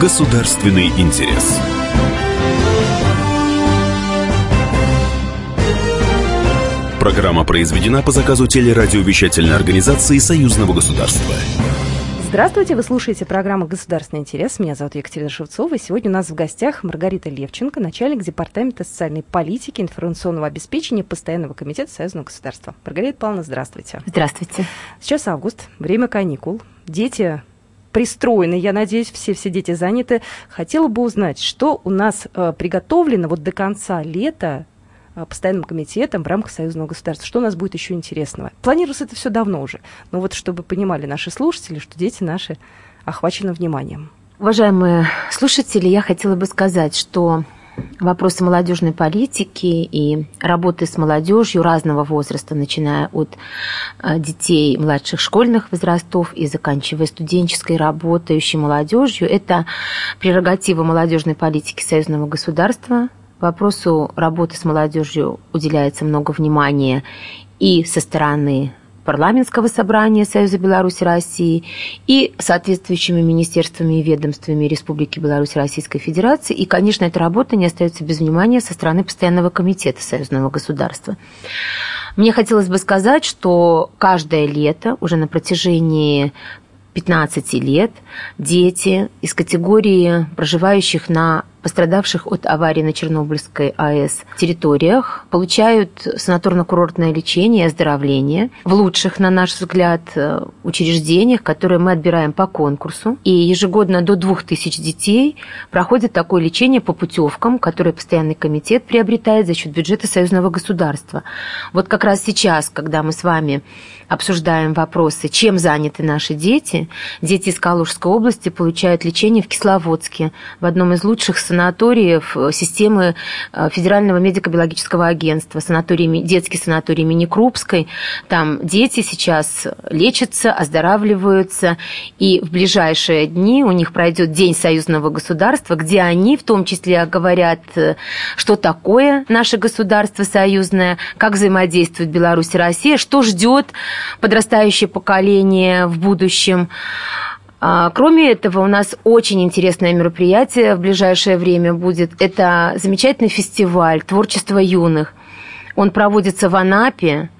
Государственный интерес. Программа произведена по заказу телерадиовещательной организации Союзного государства. Здравствуйте, вы слушаете программу «Государственный интерес». Меня зовут Екатерина Шевцова. И сегодня у нас в гостях Маргарита Левченко, начальник Департамента социальной политики, информационного обеспечения Постоянного комитета Союзного государства. Маргарита Павловна, здравствуйте. Здравствуйте. Сейчас август, время каникул. Дети пристроены, я надеюсь, все, все дети заняты. Хотела бы узнать, что у нас э, приготовлено вот до конца лета э, постоянным комитетом в рамках союзного государства. Что у нас будет еще интересного? Планировалось это все давно уже. Но вот чтобы понимали наши слушатели, что дети наши охвачены вниманием. Уважаемые слушатели, я хотела бы сказать, что вопросы молодежной политики и работы с молодежью разного возраста, начиная от э, детей младших школьных возрастов и заканчивая студенческой работающей молодежью, это прерогатива молодежной политики союзного государства. Вопросу работы с молодежью уделяется много внимания и со стороны парламентского собрания Союза Беларуси России и соответствующими министерствами и ведомствами Республики Беларусь Российской Федерации. И, конечно, эта работа не остается без внимания со стороны Постоянного комитета Союзного государства. Мне хотелось бы сказать, что каждое лето уже на протяжении 15 лет дети из категории проживающих на пострадавших от аварии на Чернобыльской АЭС территориях получают санаторно-курортное лечение и оздоровление в лучших, на наш взгляд, учреждениях, которые мы отбираем по конкурсу. И ежегодно до 2000 детей проходит такое лечение по путевкам, которые постоянный комитет приобретает за счет бюджета союзного государства. Вот как раз сейчас, когда мы с вами обсуждаем вопросы, чем заняты наши дети, дети из Калужской области получают лечение в Кисловодске, в одном из лучших санаториев э, системы э, Федерального медико-биологического агентства, санаторий, детский санаторий имени Крупской. Там дети сейчас лечатся, оздоравливаются, и в ближайшие дни у них пройдет День союзного государства, где они в том числе говорят, э, что такое наше государство союзное, как взаимодействует Беларусь и Россия, что ждет подрастающее поколение в будущем. А, кроме этого, у нас очень интересное мероприятие в ближайшее время будет. Это замечательный фестиваль творчества юных. Он проводится в Анапе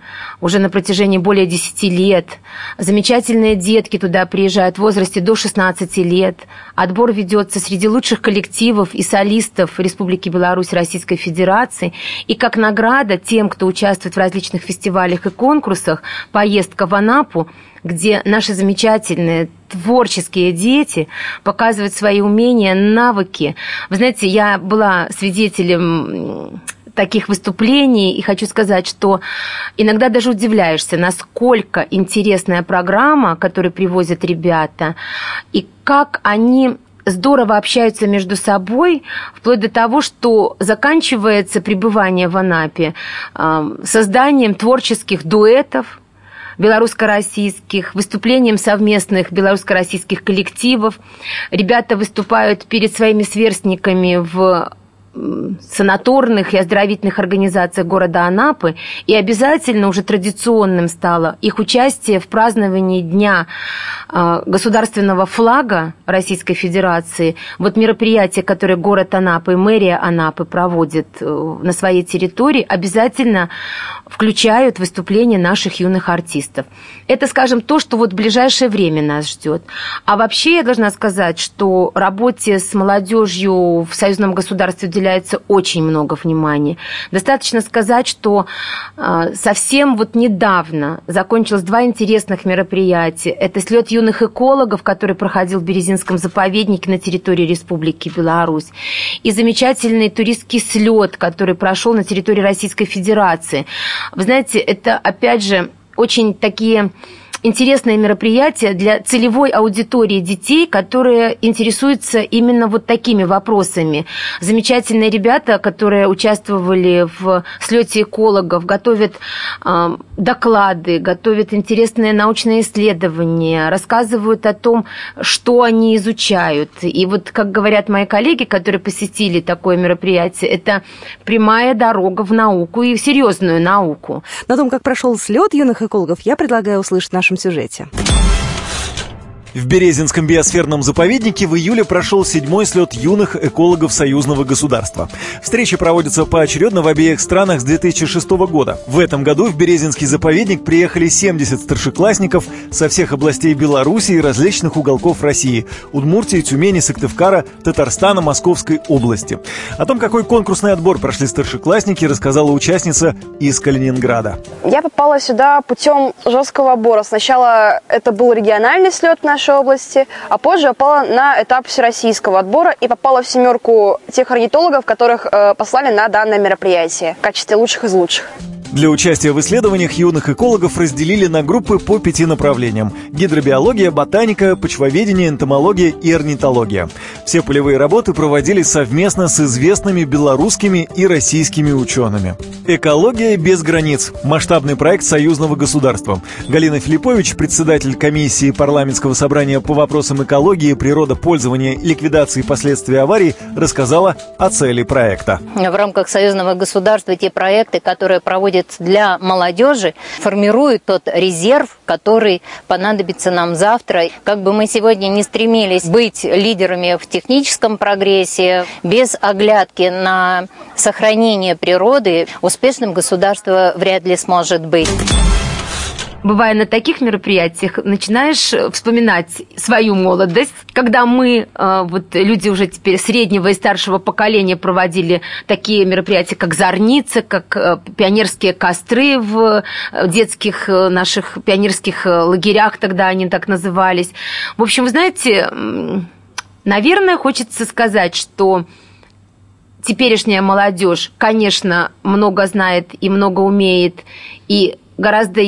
уже на протяжении более 10 лет. Замечательные детки туда приезжают в возрасте до 16 лет. Отбор ведется среди лучших коллективов и солистов Республики Беларусь Российской Федерации. И как награда тем, кто участвует в различных фестивалях и конкурсах, поездка в Анапу, где наши замечательные творческие дети показывают свои умения, навыки. Вы знаете, я была свидетелем таких выступлений, и хочу сказать, что иногда даже удивляешься, насколько интересная программа, которую привозят ребята, и как они здорово общаются между собой, вплоть до того, что заканчивается пребывание в Анапе созданием творческих дуэтов, белорусско-российских, выступлением совместных белорусско-российских коллективов. Ребята выступают перед своими сверстниками в санаторных и оздоровительных организациях города Анапы, и обязательно уже традиционным стало их участие в праздновании Дня а, государственного флага Российской Федерации. Вот мероприятие, которое город Анапы, мэрия Анапы проводит э, на своей территории, обязательно включают выступления наших юных артистов. Это, скажем, то, что вот в ближайшее время нас ждет. А вообще я должна сказать, что работе с молодежью в союзном государстве уделяется очень много внимания. Достаточно сказать, что э, совсем вот недавно закончилось два интересных мероприятия. Это слет юных экологов, который проходил в Березинском заповеднике на территории Республики Беларусь, и замечательный туристский слет, который прошел на территории Российской Федерации. Вы знаете, это опять же очень такие интересное мероприятие для целевой аудитории детей, которые интересуются именно вот такими вопросами. Замечательные ребята, которые участвовали в слете экологов, готовят э, доклады, готовят интересные научные исследования, рассказывают о том, что они изучают. И вот, как говорят мои коллеги, которые посетили такое мероприятие, это прямая дорога в науку и в серьезную науку. На том, как прошел слет юных экологов, я предлагаю услышать наш нашем сюжете. В Березинском биосферном заповеднике в июле прошел седьмой слет юных экологов союзного государства. Встречи проводятся поочередно в обеих странах с 2006 года. В этом году в Березинский заповедник приехали 70 старшеклассников со всех областей Беларуси и различных уголков России – Удмуртии, Тюмени, Сыктывкара, Татарстана, Московской области. О том, какой конкурсный отбор прошли старшеклассники, рассказала участница из Калининграда. Я попала сюда путем жесткого отбора. Сначала это был региональный слет нашей нашей области, а позже попала на этап всероссийского отбора и попала в семерку тех орнитологов, которых э, послали на данное мероприятие в качестве лучших из лучших. Для участия в исследованиях юных экологов разделили на группы по пяти направлениям – гидробиология, ботаника, почвоведение, энтомология и орнитология. Все полевые работы проводились совместно с известными белорусскими и российскими учеными. Экология без границ – масштабный проект союзного государства. Галина Филиппович, председатель комиссии парламентского собрания по вопросам экологии, природопользования и ликвидации последствий аварий, рассказала о цели проекта. В рамках союзного государства те проекты, которые проводят происходит для молодежи, формирует тот резерв, который понадобится нам завтра. Как бы мы сегодня не стремились быть лидерами в техническом прогрессе, без оглядки на сохранение природы, успешным государство вряд ли сможет быть бывая на таких мероприятиях, начинаешь вспоминать свою молодость, когда мы, э, вот люди уже теперь среднего и старшего поколения, проводили такие мероприятия, как зорницы, как э, пионерские костры в э, детских наших пионерских лагерях, тогда они так назывались. В общем, вы знаете, наверное, хочется сказать, что теперешняя молодежь, конечно, много знает и много умеет, и гораздо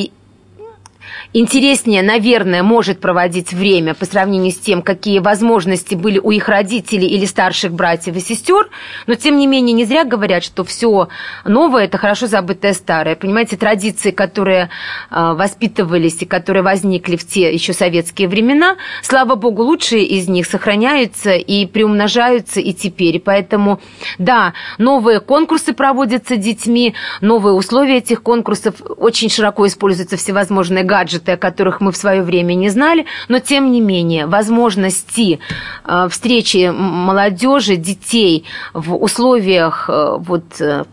интереснее, наверное, может проводить время по сравнению с тем, какие возможности были у их родителей или старших братьев и сестер, но тем не менее не зря говорят, что все новое – это хорошо забытое старое. Понимаете, традиции, которые э, воспитывались и которые возникли в те еще советские времена, слава богу, лучшие из них сохраняются и приумножаются и теперь. И поэтому, да, новые конкурсы проводятся детьми, новые условия этих конкурсов, очень широко используются всевозможные гаджеты, гаджеты, о которых мы в свое время не знали, но тем не менее возможности э, встречи молодежи, детей в условиях э, вот э,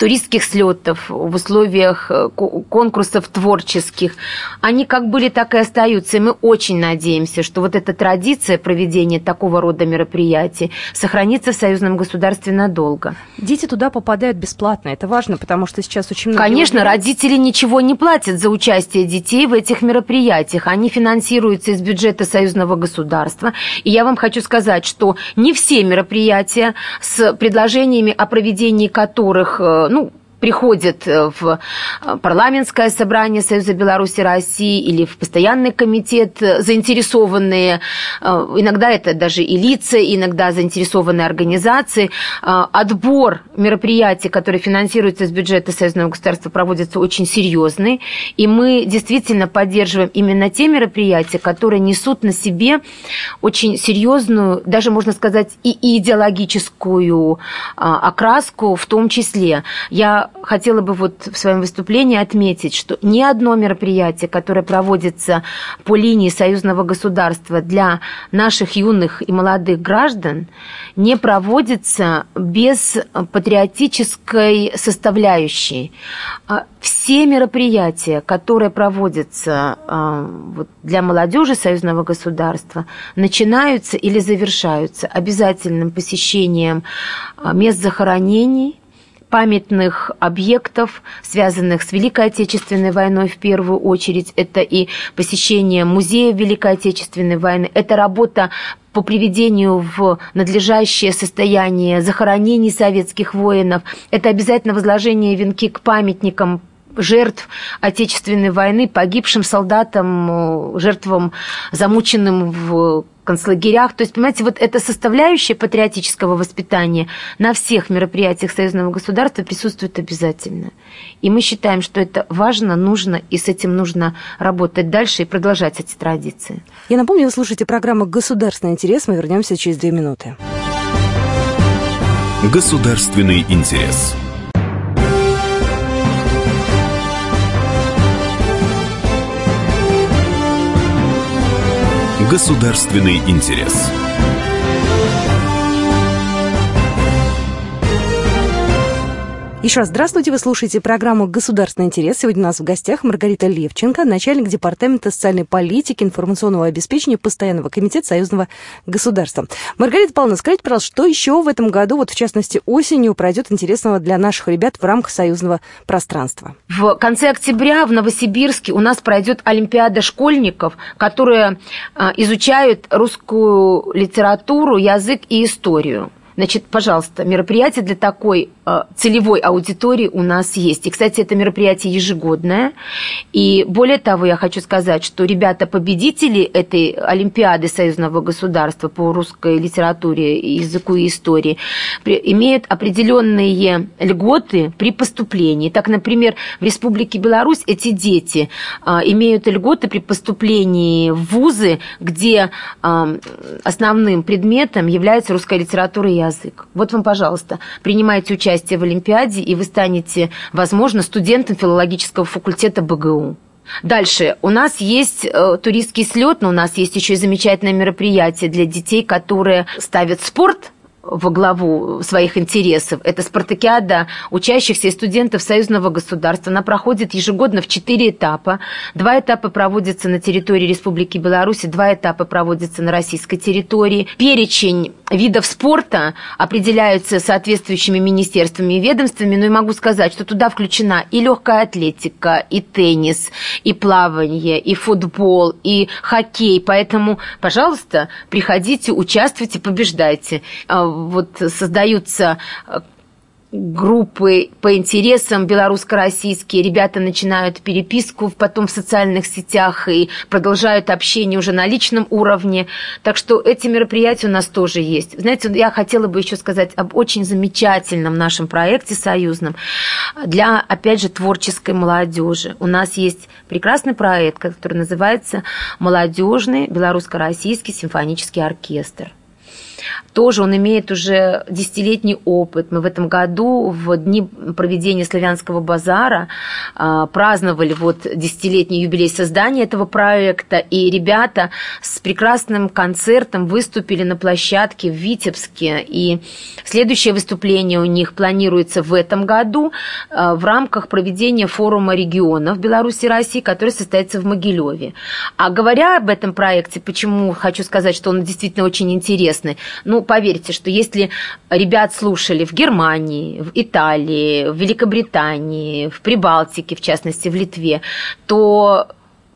туристских слетов, в условиях э, конкурсов творческих, они как были, так и остаются. И мы очень надеемся, что вот эта традиция проведения такого рода мероприятий сохранится в союзном государстве надолго. Дети туда попадают бесплатно. Это важно, потому что сейчас очень много... Конечно, людей... родители ничего не платят за участие детей в этих мероприятиях. Они финансируются из бюджета союзного государства. И я вам хочу сказать, что не все мероприятия с предложениями о проведении которых э, ну, приходят э, в э, парламентское собрание Союза Беларуси России или в постоянный комитет э, заинтересованные, иногда это даже и лица, иногда заинтересованные организации. Отбор мероприятий, которые финансируются из бюджета Союзного государства, проводится очень серьезный, и мы действительно поддерживаем именно те мероприятия, которые несут на себе очень серьезную, даже можно сказать, и идеологическую окраску в том числе. Я хотела бы вот в своем выступлении отметить, что ни одно мероприятие, которое проводится по линии союзного государства для наших юных и молодых граждан, не проводится без патриотической составляющей. А все мероприятия, которые проводятся а, для молодежи союзного государства, начинаются или завершаются обязательным посещением а, мест захоронений, памятных объектов, связанных с Великой Отечественной войной в первую очередь. Это и посещение музея Великой Отечественной войны, это работа по приведению в надлежащее состояние захоронений советских воинов. Это обязательно возложение венки к памятникам жертв Отечественной войны, погибшим солдатам, жертвам, замученным в концлагерях. То есть, понимаете, вот эта составляющая патриотического воспитания на всех мероприятиях союзного государства присутствует обязательно. И мы считаем, что это важно, нужно, и с этим нужно работать дальше и продолжать эти традиции. Я напомню, вы слушаете программу «Государственный интерес». Мы вернемся через две минуты. Государственный интерес. Государственный интерес. Еще раз здравствуйте, вы слушаете программу «Государственный интерес». Сегодня у нас в гостях Маргарита Левченко, начальник Департамента социальной политики, информационного обеспечения Постоянного комитета Союзного государства. Маргарита Павловна, скажите, пожалуйста, что еще в этом году, вот в частности осенью, пройдет интересного для наших ребят в рамках союзного пространства? В конце октября в Новосибирске у нас пройдет Олимпиада школьников, которые а, изучают русскую литературу, язык и историю. Значит, пожалуйста, мероприятие для такой целевой аудитории у нас есть. И, кстати, это мероприятие ежегодное. И более того, я хочу сказать, что ребята-победители этой Олимпиады Союзного государства по русской литературе, языку и истории имеют определенные льготы при поступлении. Так, например, в Республике Беларусь эти дети э, имеют льготы при поступлении в вузы, где э, основным предметом является русская литература и язык. Вот вам, пожалуйста, принимайте участие в Олимпиаде, и вы станете, возможно, студентом филологического факультета БГУ. Дальше. У нас есть э, туристский слет, но у нас есть еще и замечательное мероприятие для детей, которые ставят спорт во главу своих интересов. Это спартакиада учащихся и студентов союзного государства. Она проходит ежегодно в четыре этапа. Два этапа проводятся на территории Республики Беларусь, два этапа проводятся на российской территории. Перечень видов спорта определяются соответствующими министерствами и ведомствами, но я могу сказать, что туда включена и легкая атлетика, и теннис, и плавание, и футбол, и хоккей. Поэтому, пожалуйста, приходите, участвуйте, побеждайте. Вот создаются группы по интересам белорусско-российские. Ребята начинают переписку потом в социальных сетях и продолжают общение уже на личном уровне. Так что эти мероприятия у нас тоже есть. Знаете, я хотела бы еще сказать об очень замечательном нашем проекте союзном для, опять же, творческой молодежи. У нас есть прекрасный проект, который называется «Молодежный белорусско-российский симфонический оркестр» тоже он имеет уже десятилетний опыт. Мы в этом году, в дни проведения славянского базара, а, праздновали вот десятилетний юбилей создания этого проекта, и ребята с прекрасным концертом выступили на площадке в Витебске, и следующее выступление у них планируется в этом году а, в рамках проведения форума регионов Беларуси и России, который состоится в Могилеве. А говоря об этом проекте, почему хочу сказать, что он действительно очень интересный, ну, поверьте, что если ребят слушали в Германии, в Италии, в Великобритании, в Прибалтике, в частности, в Литве, то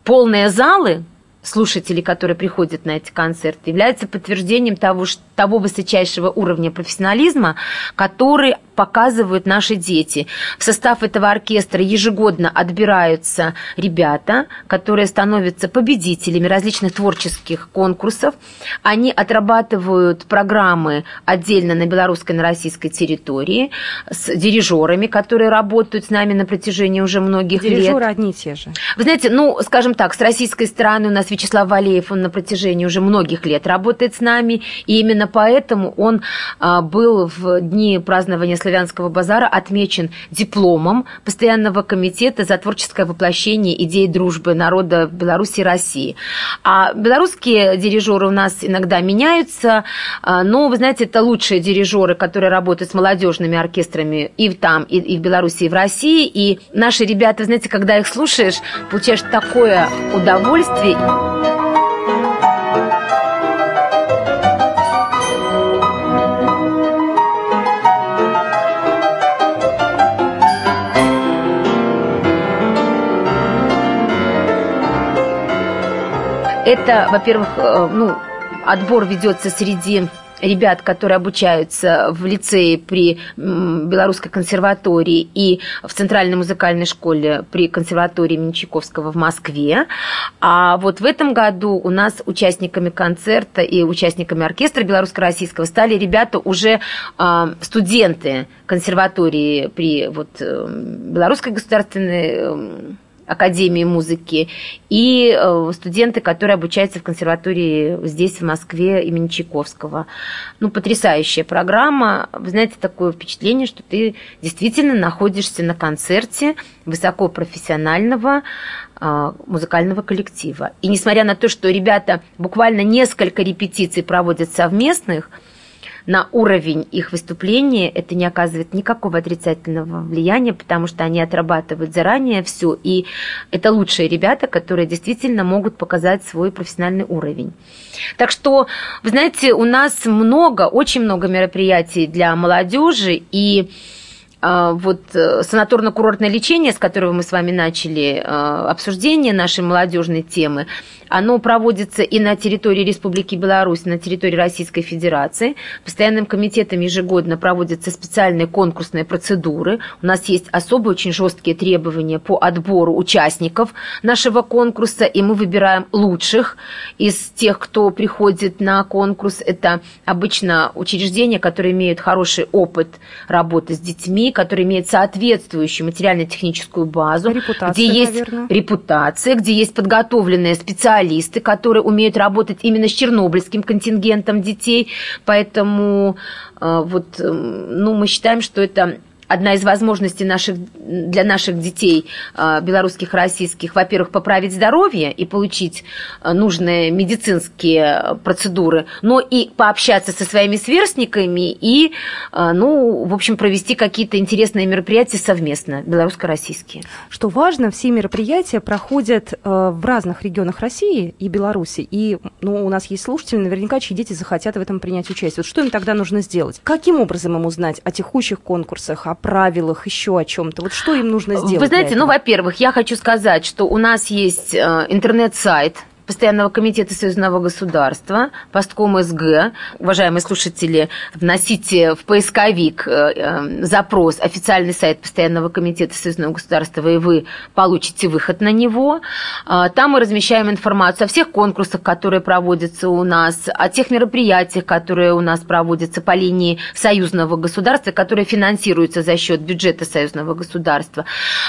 полные залы слушателей, которые приходят на эти концерты, являются подтверждением того, что того высочайшего уровня профессионализма, который показывают наши дети. В состав этого оркестра ежегодно отбираются ребята, которые становятся победителями различных творческих конкурсов. Они отрабатывают программы отдельно на белорусской, на российской территории с дирижерами, которые работают с нами на протяжении уже многих Дирижеры лет. Дирижеры одни и те же. Вы знаете, ну, скажем так, с российской стороны у нас Вячеслав Валеев, он на протяжении уже многих лет работает с нами, и именно Именно поэтому он а, был в дни празднования славянского базара отмечен дипломом Постоянного комитета за творческое воплощение идеи дружбы народа Беларуси и России. А белорусские дирижеры у нас иногда меняются, а, но, вы знаете, это лучшие дирижеры, которые работают с молодежными оркестрами и там, и, и в Беларуси, и в России. И наши ребята, знаете, когда их слушаешь, получаешь такое удовольствие. Это, во-первых, э, ну, отбор ведется среди ребят, которые обучаются в лицее при Белорусской консерватории и в Центральной музыкальной школе при консерватории Менчаковского в Москве. А вот в этом году у нас участниками концерта и участниками оркестра белорусско-российского стали ребята уже а, студенты консерватории при вот, э, Белорусской государственной Академии музыки, и э, студенты, которые обучаются в консерватории здесь, в Москве, имени Чайковского. Ну, потрясающая программа. Вы знаете, такое впечатление, что ты действительно находишься на концерте высокопрофессионального э, музыкального коллектива. И несмотря на то, что ребята буквально несколько репетиций проводят совместных, на уровень их выступления это не оказывает никакого отрицательного влияния, потому что они отрабатывают заранее все, и это лучшие ребята, которые действительно могут показать свой профессиональный уровень. Так что, вы знаете, у нас много, очень много мероприятий для молодежи, и а, вот э, санаторно-курортное лечение, с которого мы с вами начали э, обсуждение нашей молодежной темы, оно проводится и на территории Республики Беларусь, и на территории Российской Федерации. Постоянным комитетом ежегодно проводятся специальные конкурсные процедуры. У нас есть особые очень жесткие требования по отбору участников нашего конкурса, и мы выбираем лучших из тех, кто приходит на конкурс. Это обычно учреждения, которые имеют хороший опыт работы с детьми, которые имеют соответствующую материально-техническую базу, репутация, где есть наверное. репутация, где есть подготовленные специалисты, специалисты, которые умеют работать именно с чернобыльским контингентом детей. Поэтому э, вот, э, ну, мы считаем, что это одна из возможностей наших, для наших детей, а, белорусских, российских, во-первых, поправить здоровье и получить а, нужные медицинские процедуры, но и пообщаться со своими сверстниками и, ну, в общем, провести какие-то интересные мероприятия совместно, белорусско-российские. Что важно, все мероприятия проходят в разных регионах России и Беларуси, и ну, у нас есть слушатели, наверняка, чьи дети захотят в этом принять участие. Вот что им тогда нужно сделать? Каким образом им узнать о текущих конкурсах, о правилах, еще о чем-то? Вот что им нужно сделать? Вы знаете, ну, во-первых, я хочу сказать, что у нас есть э, интернет-сайт Постоянного комитета союзного государства, постком СГ. Уважаемые слушатели, вносите в поисковик э, э, запрос «Официальный сайт Постоянного комитета союзного государства», и вы получите выход на него. А, там мы размещаем информацию о всех конкурсах, которые проводятся у нас, о тех мероприятиях, которые у нас проводятся по линии союзного государства, которые финансируются за счет бюджета союзного государства.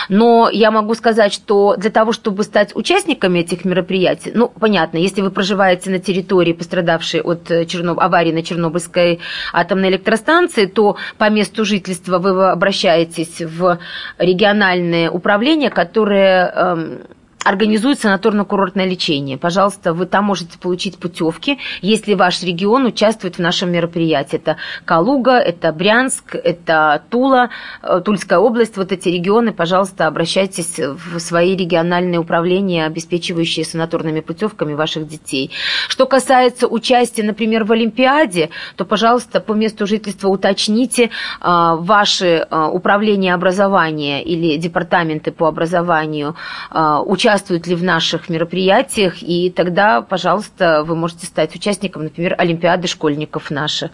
Но я могу сказать, что для того, чтобы стать участниками этих мероприятий, ну, ну, понятно, если вы проживаете на территории, пострадавшей от э, Черноб... аварии на Чернобыльской атомной электростанции, то по месту жительства вы обращаетесь в региональное управление, которое эм, организует санаторно-курортное лечение. Пожалуйста, вы там можете получить путевки, если ваш регион участвует в нашем мероприятии. Это Калуга, это Брянск, это Тула, э, Тульская область. Вот эти регионы, пожалуйста, обращайтесь в свои региональные управления, обеспечивающие санаторными путевками ваших детей. Что касается участия, например, в Олимпиаде, то, пожалуйста, по месту жительства уточните э, ваши э, управления образования или департаменты по образованию участвуют участвуют ли в наших мероприятиях, и тогда, пожалуйста, вы можете стать участником, например, Олимпиады школьников наших.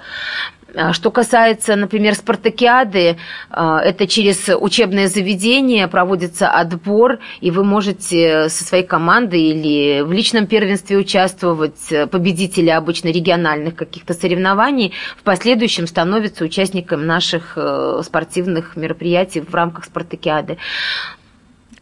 А что касается, например, спартакиады, а, это через учебное заведение проводится отбор, и вы можете со своей командой или в личном первенстве участвовать. Победители обычно региональных каких-то соревнований в последующем становятся участником наших э, спортивных мероприятий в рамках спартакиады.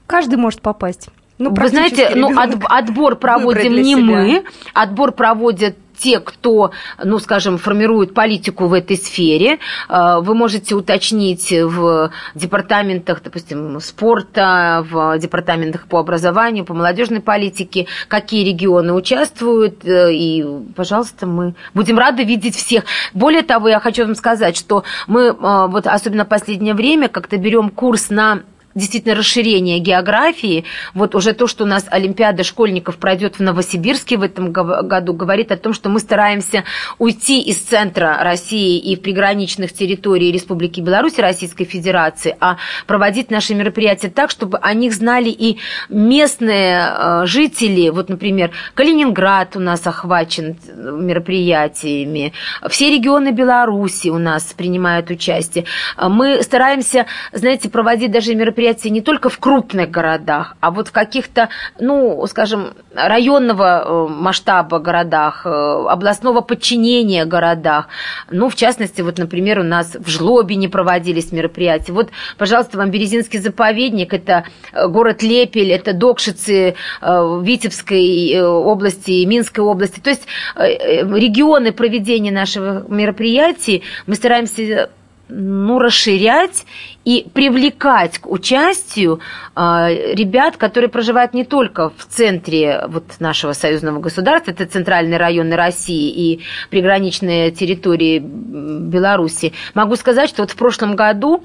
Каждый может попасть. Ну, Вы знаете, ну, от, отбор проводим не себя. мы, отбор проводят те, кто, ну, скажем, формирует политику в этой сфере. Э, вы можете уточнить в департаментах, допустим, спорта, в департаментах по образованию, по молодежной политике, какие регионы участвуют. Э, и, пожалуйста, мы будем рады видеть всех. Более того, я хочу вам сказать, что мы, э, вот особенно в последнее время, как-то берем курс на действительно расширение географии. Вот уже то, что у нас Олимпиада школьников пройдет в Новосибирске в этом году, говорит о том, что мы стараемся уйти из центра России и в приграничных территорий Республики Беларусь Российской Федерации, а проводить наши мероприятия так, чтобы о них знали и местные э, жители. Вот, например, Калининград у нас охвачен мероприятиями, все регионы Беларуси у нас принимают участие. Мы стараемся, знаете, проводить даже мероприятия мероприятия не только в крупных городах, а вот в каких-то, ну, скажем, районного э, масштаба городах, э, областного подчинения городах. Ну, в частности, вот, например, у нас в Жлобине проводились мероприятия. Вот, пожалуйста, вам Березинский заповедник, это э, город Лепель, это Докшицы Витебской области, Минской области. То есть регионы проведения нашего мероприятий мы стараемся ну, расширять и привлекать к участию э, ребят, которые проживают не только в центре вот нашего союзного государства, это центральный район России и приграничные территории Беларуси. Могу сказать, что вот в прошлом году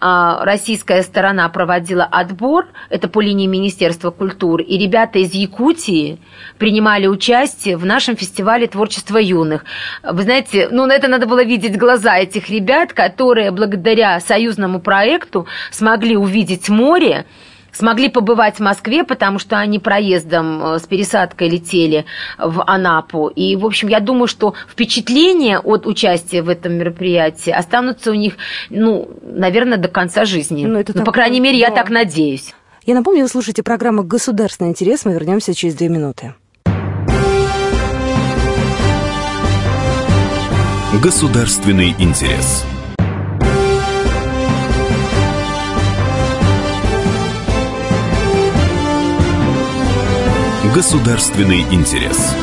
э, российская сторона проводила отбор, это по линии Министерства культуры, и ребята из Якутии принимали участие в нашем фестивале творчества юных. Вы знаете, ну, это надо было видеть глаза этих ребят, которые благодаря союзному проекту проекту смогли увидеть море, смогли побывать в Москве, потому что они проездом э, с пересадкой летели в Анапу. И, в общем, я думаю, что впечатления от участия в этом мероприятии останутся у них, ну, наверное, до конца жизни. Ну, это ну так, по крайней мере, да. я так надеюсь. Я напомню, вы слушаете программу «Государственный интерес». Мы вернемся через две минуты. Государственный интерес. Государственный интерес.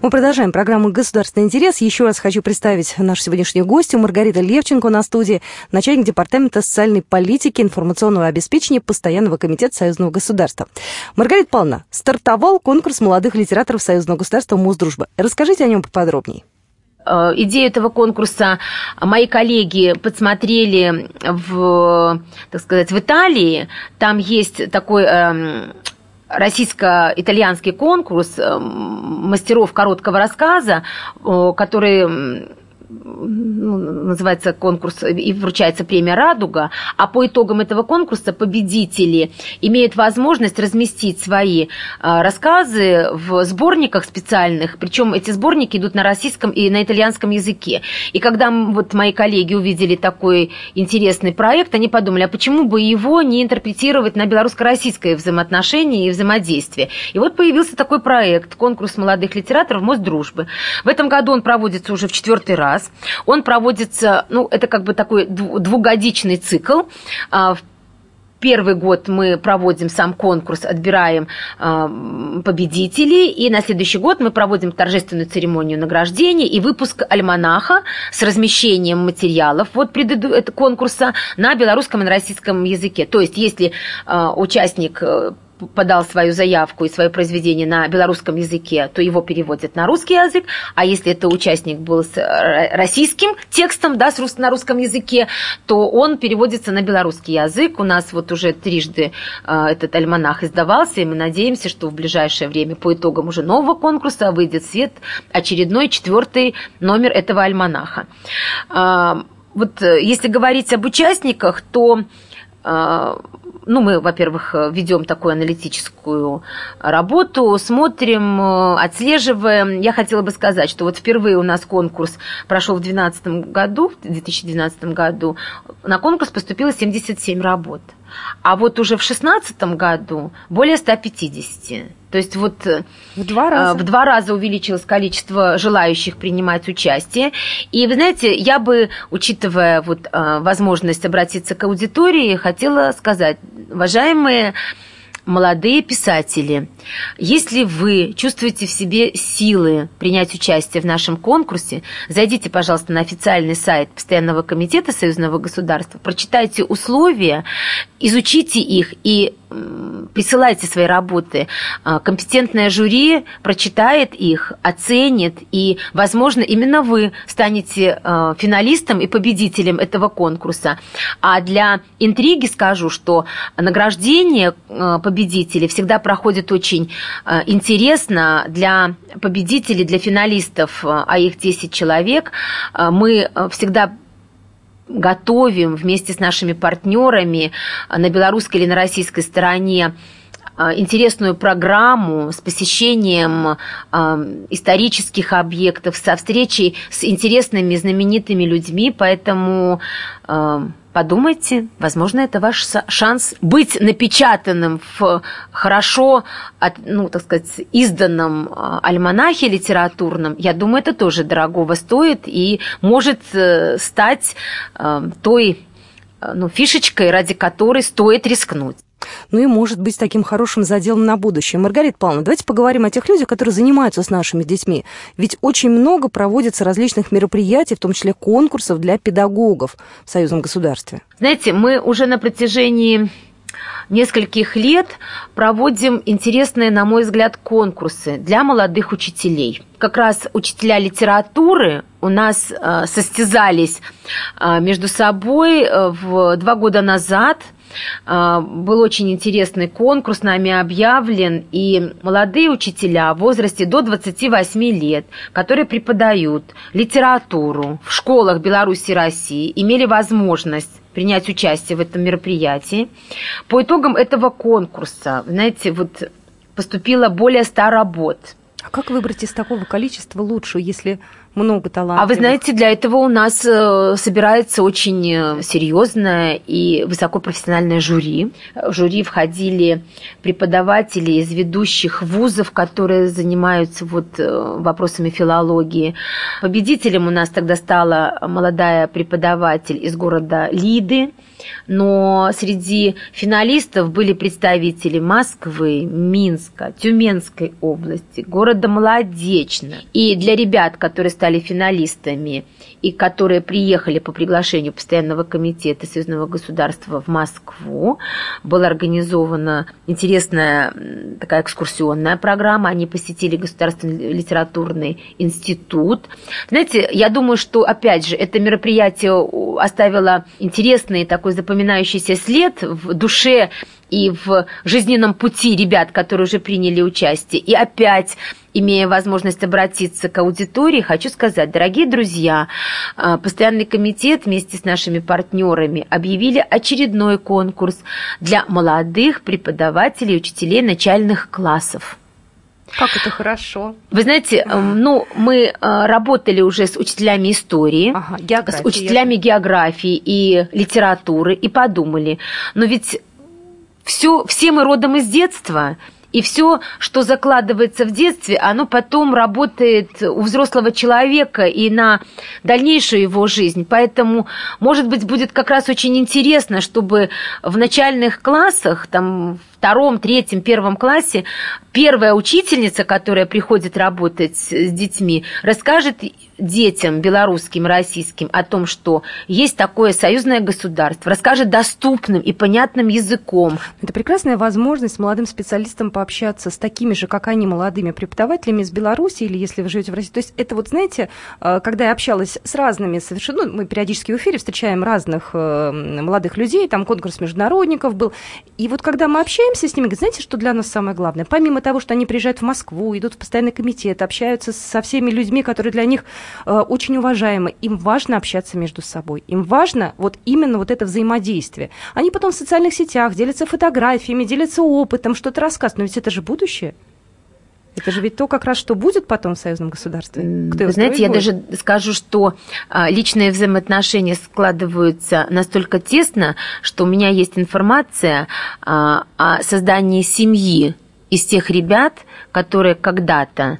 Мы продолжаем программу «Государственный интерес». Еще раз хочу представить нашу сегодняшнюю гостью Маргарита Левченко на студии, начальник Департамента социальной политики информационного обеспечения Постоянного комитета Союзного государства. Маргарита Павловна, стартовал конкурс молодых литераторов Союзного государства Мосдружба. Расскажите о нем поподробнее. Э, идею этого конкурса мои коллеги подсмотрели в, так сказать, в Италии. Там есть такой эм, российско-итальянский конкурс эм, мастеров короткого рассказа, который ну, называется конкурс и вручается премия «Радуга», а по итогам этого конкурса победители имеют возможность разместить свои а, рассказы в сборниках специальных, причем эти сборники идут на российском и на итальянском языке. И когда вот мои коллеги увидели такой интересный проект, они подумали, а почему бы его не интерпретировать на белорусско-российское взаимоотношение и взаимодействие. И вот появился такой проект, конкурс молодых литераторов Мосдружбы. В этом году он проводится уже в четвертый раз раз. Он проводится, ну, это как бы такой двухгодичный цикл. А, Первый год мы проводим сам конкурс, отбираем э, победителей, и на следующий год мы проводим торжественную церемонию награждения и выпуск альманаха с размещением материалов вот преду... конкурса на белорусском и на российском языке. То есть, если э, участник подал свою заявку и свое произведение на белорусском языке, то его переводят на русский язык, а если это участник был с э, российским текстом, да, с рус, на русском языке, то он переводится на белорусский язык. У нас вот уже трижды э, этот альманах издавался, и мы надеемся, что в ближайшее время по итогам уже нового конкурса выйдет в свет очередной четвертый номер этого альманаха. Э, вот э, если говорить об участниках, то э, ну, мы, во-первых, ведем такую аналитическую работу, смотрим, отслеживаем. Я хотела бы сказать, что вот впервые у нас конкурс прошел в 2012 году, в 2012 году. На конкурс поступило 77 работ. А вот уже в 2016 году более 150. То есть вот э, в два, раза. в два раза увеличилось количество желающих принимать участие. И вы знаете, я бы, учитывая вот э, возможность обратиться к аудитории, хотела сказать, уважаемые молодые писатели, если вы чувствуете в себе силы принять участие в нашем конкурсе, зайдите, пожалуйста, на официальный сайт Постоянного комитета Союзного государства, прочитайте условия, изучите их и присылайте свои работы. А, компетентное жюри прочитает их, оценит, и, возможно, именно вы станете а, финалистом и победителем этого конкурса. А для интриги скажу, что награждение а, победителей всегда проходит очень интересно для победителей, для финалистов, а их 10 человек. Мы всегда готовим вместе с нашими партнерами на белорусской или на российской стороне интересную программу с посещением исторических объектов, со встречей с интересными, знаменитыми людьми, поэтому подумайте, возможно, это ваш шанс быть напечатанным в хорошо, ну, так сказать, изданном альманахе литературном. Я думаю, это тоже дорогого стоит и может э, стать э, той э, ну, фишечкой, ради которой стоит рискнуть ну и может быть таким хорошим заделом на будущее. Маргарита Павловна, давайте поговорим о тех людях, которые занимаются с нашими детьми. Ведь очень много проводится различных мероприятий, в том числе конкурсов для педагогов в союзном государстве. Знаете, мы уже на протяжении нескольких лет проводим интересные, на мой взгляд, конкурсы для молодых учителей. Как раз учителя литературы у нас э, состязались э, между собой э, в два года назад – был очень интересный конкурс, нами объявлен, и молодые учителя в возрасте до 28 лет, которые преподают литературу в школах Беларуси и России, имели возможность принять участие в этом мероприятии. По итогам этого конкурса, знаете, вот поступило более 100 работ. А как выбрать из такого количества лучшую, если много талантов. А вы знаете, для этого у нас э, собирается очень э, серьезное и высокопрофессиональное жюри. В жюри входили преподаватели из ведущих вузов, которые занимаются вот э, вопросами филологии. Победителем у нас тогда стала молодая преподаватель из города Лиды но среди финалистов были представители Москвы, Минска, Тюменской области, города Молодечно. И для ребят, которые стали финалистами и которые приехали по приглашению Постоянного комитета Союзного государства в Москву, была организована интересная такая экскурсионная программа. Они посетили Государственный литературный институт. Знаете, я думаю, что, опять же, это мероприятие оставило интересный такой запоминающийся след в душе и в жизненном пути ребят, которые уже приняли участие. И опять, имея возможность обратиться к аудитории, хочу сказать, дорогие друзья, а, постоянный комитет вместе с нашими партнерами объявили очередной конкурс для молодых преподавателей и учителей начальных классов. Как это хорошо. Вы знаете, ну, мы э, работали уже с учителями истории, ага, с учителями географии и литературы и подумали, но ведь все, все мы родом из детства, и все, что закладывается в детстве, оно потом работает у взрослого человека и на дальнейшую его жизнь. Поэтому, может быть, будет как раз очень интересно, чтобы в начальных классах, там, втором, третьем, первом классе первая учительница, которая приходит работать с детьми, расскажет детям белорусским, российским о том, что есть такое союзное государство, расскажет доступным и понятным языком. Это прекрасная возможность молодым специалистам пообщаться с такими же, как они, молодыми преподавателями из Беларуси или если вы живете в России. То есть это вот, знаете, э, когда я общалась с разными совершенно, ну, мы периодически в эфире встречаем разных э, молодых людей, там конкурс международников был, и вот когда мы общаемся с ними, знаете, что для нас самое главное? Помимо того, что они приезжают в Москву, идут в постоянный комитет, общаются со всеми людьми, которые для них очень уважаемы. Им важно общаться между собой. Им важно вот именно вот это взаимодействие. Они потом в социальных сетях делятся фотографиями, делятся опытом, что-то рассказывают. Но ведь это же будущее. Это же ведь то, как раз что будет потом в союзном государстве. Кто Вы знаете, я даже скажу, что а, личные взаимоотношения складываются настолько тесно, что у меня есть информация а, о создании семьи из тех ребят, которые когда-то,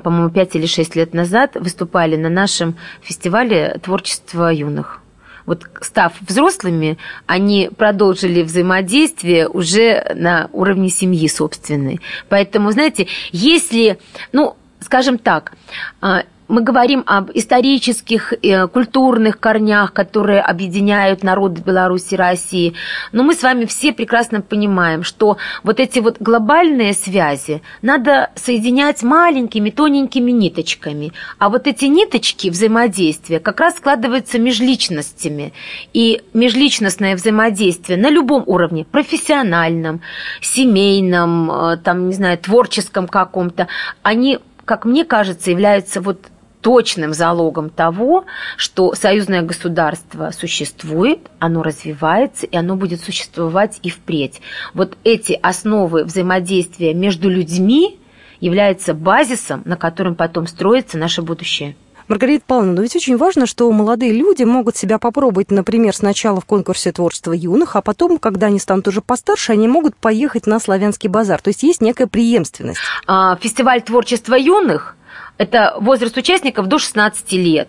по-моему, 5 или 6 лет назад выступали на нашем фестивале творчества юных. Вот став взрослыми, они продолжили взаимодействие уже на уровне семьи собственной. Поэтому, знаете, если, ну, скажем так, а, мы говорим об исторических, э, культурных корнях, которые объединяют народы Беларуси и России. Но мы с вами все прекрасно понимаем, что вот эти вот глобальные связи надо соединять маленькими, тоненькими ниточками. А вот эти ниточки взаимодействия как раз складываются межличностями. И межличностное взаимодействие на любом уровне, профессиональном, семейном, э, там, не знаю, творческом каком-то, они как мне кажется, являются вот точным залогом того, что союзное государство существует, оно развивается, и оно будет существовать и впредь. Вот эти основы взаимодействия между людьми являются базисом, на котором потом строится наше будущее. Маргарита Павловна, но ведь очень важно, что молодые люди могут себя попробовать, например, сначала в конкурсе творчества юных, а потом, когда они станут уже постарше, они могут поехать на славянский базар. То есть есть некая преемственность. А, фестиваль творчества юных – это возраст участников до 16 лет.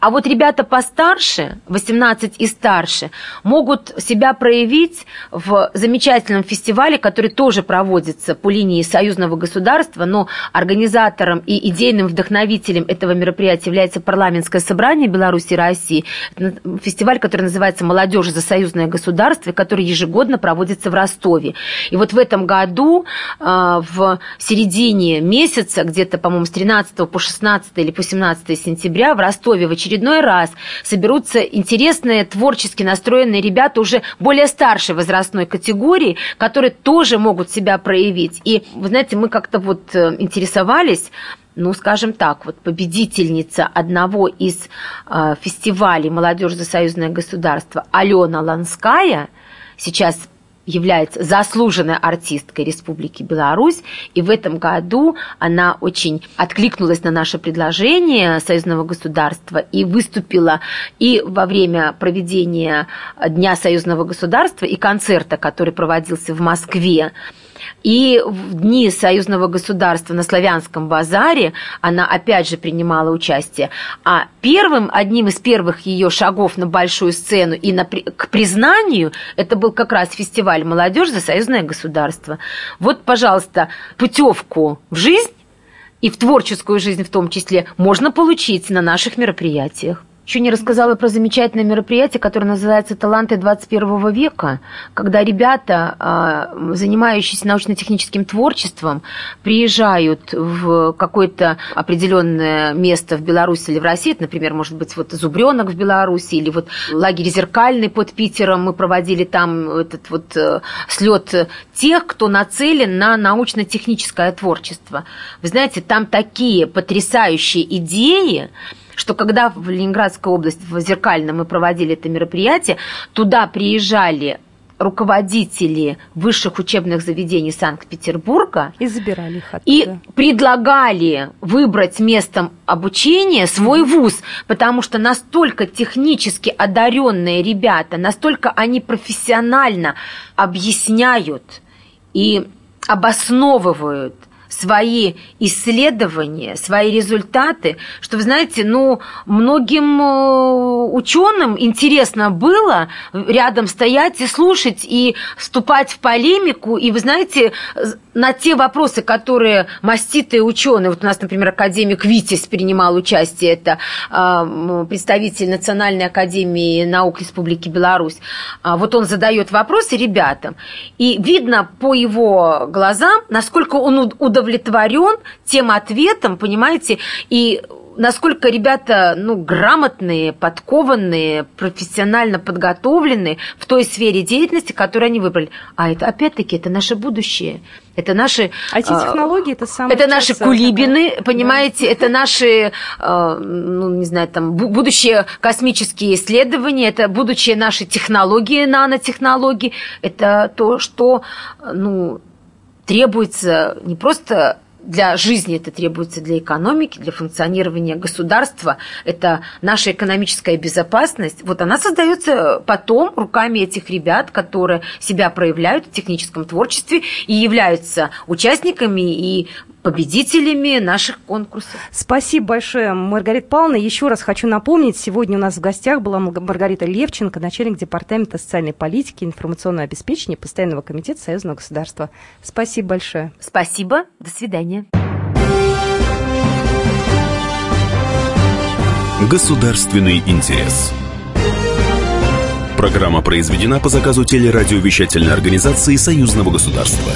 А вот ребята постарше, 18 и старше, могут себя проявить в замечательном фестивале, который тоже проводится по линии союзного государства, но организатором и идейным вдохновителем этого мероприятия является парламентское собрание Беларуси и России. Фестиваль, который называется «Молодежь за союзное государство», который ежегодно проводится в Ростове. И вот в этом году, а, в середине месяца, где-то, по-моему, с 13 по 16 или по 17 сентября в Ростове Ростове в очередной раз соберутся интересные, творчески настроенные ребята уже более старшей возрастной категории, которые тоже могут себя проявить. И, вы знаете, мы как-то вот э, интересовались, ну, скажем так, вот победительница одного из э, фестивалей «Молодежь за союзное государство» Алена Ланская, сейчас является заслуженной артисткой Республики Беларусь, и в этом году она очень откликнулась на наше предложение союзного государства и выступила и во время проведения Дня союзного государства и концерта, который проводился в Москве, и в дни союзного государства на Славянском базаре она опять же принимала участие. А первым, одним из первых ее шагов на большую сцену и на, к признанию, это был как раз фестиваль «Молодежь за союзное государство». Вот, пожалуйста, путевку в жизнь и в творческую жизнь в том числе можно получить на наших мероприятиях. Еще не рассказала про замечательное мероприятие, которое называется «Таланты 21 века», когда ребята, а, занимающиеся научно-техническим творчеством, приезжают в какое-то определенное место в Беларуси или в России, это, например, может быть, вот Зубренок в Беларуси, или вот лагерь Зеркальный под Питером, мы проводили там этот вот э, слет тех, кто нацелен на научно-техническое творчество. Вы знаете, там такие потрясающие идеи, что когда в Ленинградской области, в Зеркальном мы проводили это мероприятие, туда приезжали руководители высших учебных заведений Санкт-Петербурга и забирали их оттуда. и предлагали выбрать местом обучения свой вуз, потому что настолько технически одаренные ребята, настолько они профессионально объясняют и обосновывают свои исследования, свои результаты, что, вы знаете, ну, многим э, ученым интересно было рядом стоять и слушать, и вступать в полемику, и, вы знаете, на те вопросы, которые маститые ученые, вот у нас, например, академик Витис принимал участие, это э, представитель Национальной академии наук Республики Беларусь, а вот он задает вопросы ребятам, и видно по его глазам, насколько он удовлетворен удовлетворен тем ответом, понимаете, и насколько ребята ну, грамотные, подкованные, профессионально подготовленные в той сфере деятельности, которую они выбрали. А это, опять-таки, это наше будущее. Это наши... IT-технологии а, – это самое Это наши кулибины, да? понимаете, да. это наши, а, ну, не знаю, там, будущие космические исследования, это будущее наши технологии, нанотехнологии. Это то, что, ну, требуется не просто для жизни это требуется для экономики, для функционирования государства, это наша экономическая безопасность. Вот она создается потом руками этих ребят, которые себя проявляют в техническом творчестве и являются участниками и победителями наших конкурсов. Спасибо большое, Маргарита Павловна. Еще раз хочу напомнить, сегодня у нас в гостях была Маргарита Левченко, начальник Департамента социальной политики и информационного обеспечения Постоянного комитета Союзного государства. Спасибо большое. Спасибо. До свидания. Государственный интерес. Программа произведена по заказу телерадиовещательной организации Союзного государства.